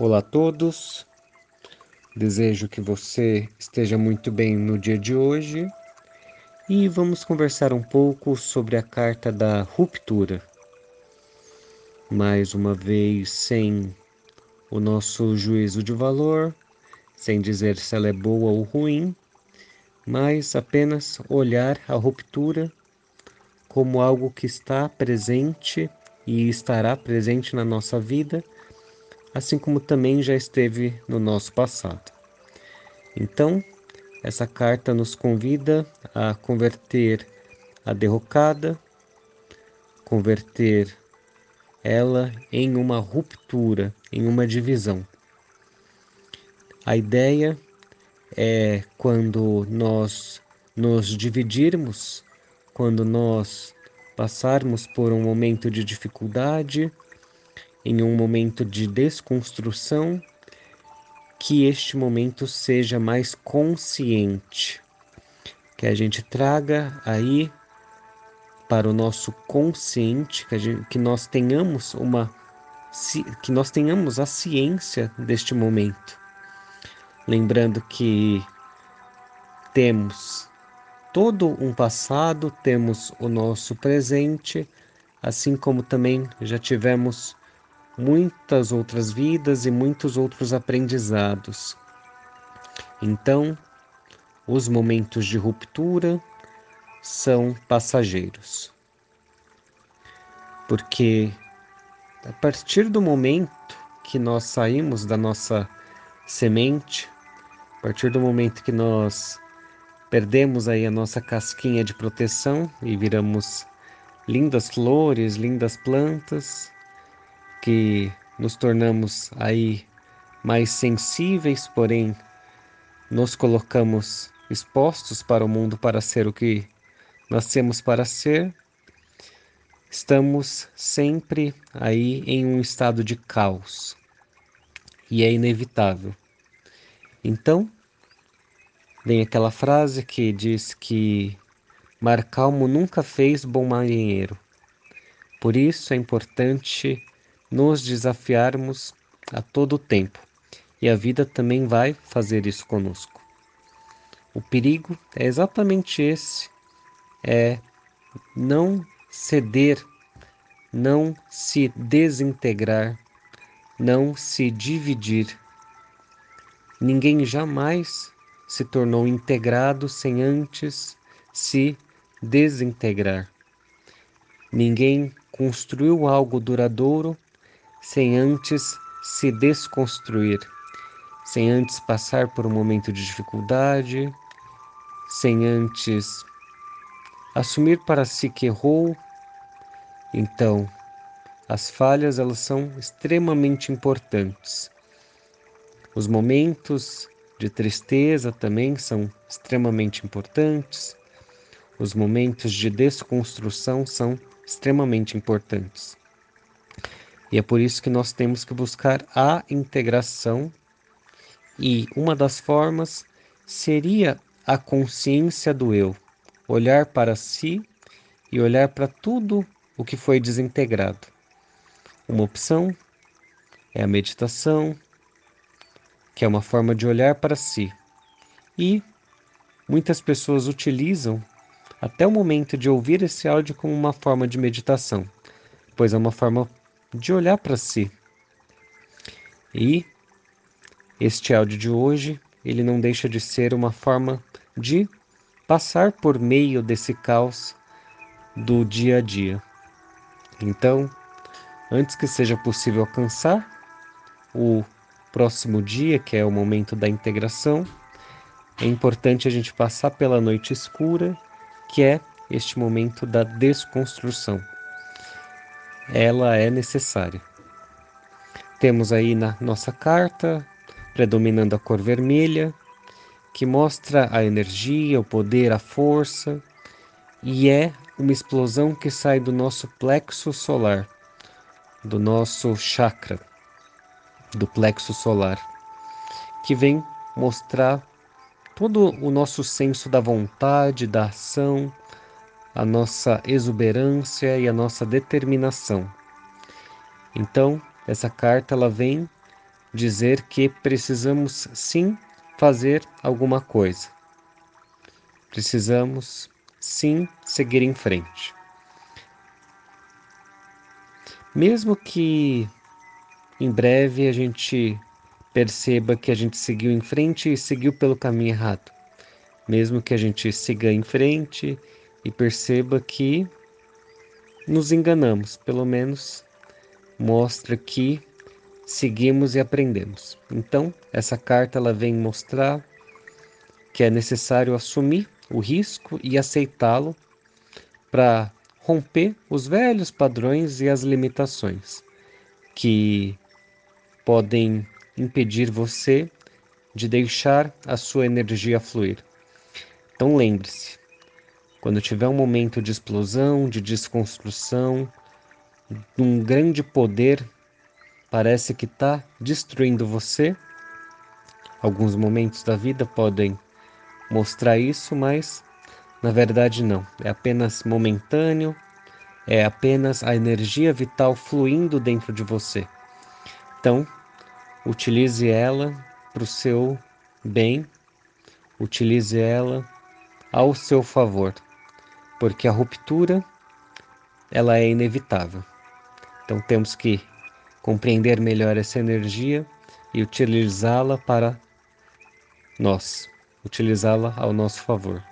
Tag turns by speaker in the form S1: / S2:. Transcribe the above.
S1: Olá a todos, desejo que você esteja muito bem no dia de hoje e vamos conversar um pouco sobre a carta da ruptura. Mais uma vez, sem o nosso juízo de valor, sem dizer se ela é boa ou ruim, mas apenas olhar a ruptura como algo que está presente e estará presente na nossa vida, assim como também já esteve no nosso passado. Então, essa carta nos convida a converter a derrocada, converter ela em uma ruptura, em uma divisão. A ideia é quando nós nos dividirmos, quando nós passarmos por um momento de dificuldade, em um momento de desconstrução, que este momento seja mais consciente, que a gente traga aí para o nosso consciente, que, gente, que nós tenhamos uma que nós tenhamos a ciência deste momento. Lembrando que temos todo um passado, temos o nosso presente, assim como também já tivemos muitas outras vidas e muitos outros aprendizados. Então, os momentos de ruptura são passageiros. Porque a partir do momento que nós saímos da nossa semente, a partir do momento que nós perdemos aí a nossa casquinha de proteção e viramos lindas flores, lindas plantas, que nos tornamos aí mais sensíveis, porém nos colocamos expostos para o mundo para ser o que nascemos para ser, estamos sempre aí em um estado de caos. E é inevitável. Então, vem aquela frase que diz que mar calmo nunca fez bom marinheiro. Por isso é importante nos desafiarmos a todo tempo. E a vida também vai fazer isso conosco. O perigo é exatamente esse é não ceder, não se desintegrar, não se dividir. Ninguém jamais se tornou integrado sem antes se desintegrar. Ninguém construiu algo duradouro sem antes se desconstruir, sem antes passar por um momento de dificuldade, sem antes assumir para si que errou. Então, as falhas elas são extremamente importantes. Os momentos de tristeza também são extremamente importantes. Os momentos de desconstrução são extremamente importantes. E é por isso que nós temos que buscar a integração, e uma das formas seria a consciência do eu olhar para si e olhar para tudo o que foi desintegrado. Uma opção é a meditação, que é uma forma de olhar para si. E muitas pessoas utilizam até o momento de ouvir esse áudio como uma forma de meditação, pois é uma forma de olhar para si. E este áudio de hoje, ele não deixa de ser uma forma de passar por meio desse caos do dia a dia. Então, antes que seja possível alcançar o próximo dia, que é o momento da integração, é importante a gente passar pela noite escura, que é este momento da desconstrução. Ela é necessária. Temos aí na nossa carta, predominando a cor vermelha, que mostra a energia, o poder, a força, e é uma explosão que sai do nosso plexo solar, do nosso chakra, do plexo solar, que vem mostrar todo o nosso senso da vontade, da ação, a nossa exuberância e a nossa determinação. Então, essa carta ela vem dizer que precisamos sim fazer alguma coisa. Precisamos sim seguir em frente. Mesmo que em breve a gente perceba que a gente seguiu em frente e seguiu pelo caminho errado. Mesmo que a gente siga em frente e perceba que nos enganamos, pelo menos mostra que seguimos e aprendemos. Então, essa carta ela vem mostrar que é necessário assumir o risco e aceitá-lo para romper os velhos padrões e as limitações que podem impedir você de deixar a sua energia fluir. Então lembre-se, quando tiver um momento de explosão, de desconstrução, de um grande poder, parece que está destruindo você. Alguns momentos da vida podem mostrar isso, mas na verdade não. É apenas momentâneo, é apenas a energia vital fluindo dentro de você. Então, utilize ela para o seu bem, utilize ela ao seu favor, porque a ruptura ela é inevitável. Então temos que compreender melhor essa energia e utilizá-la para nós, utilizá-la ao nosso favor.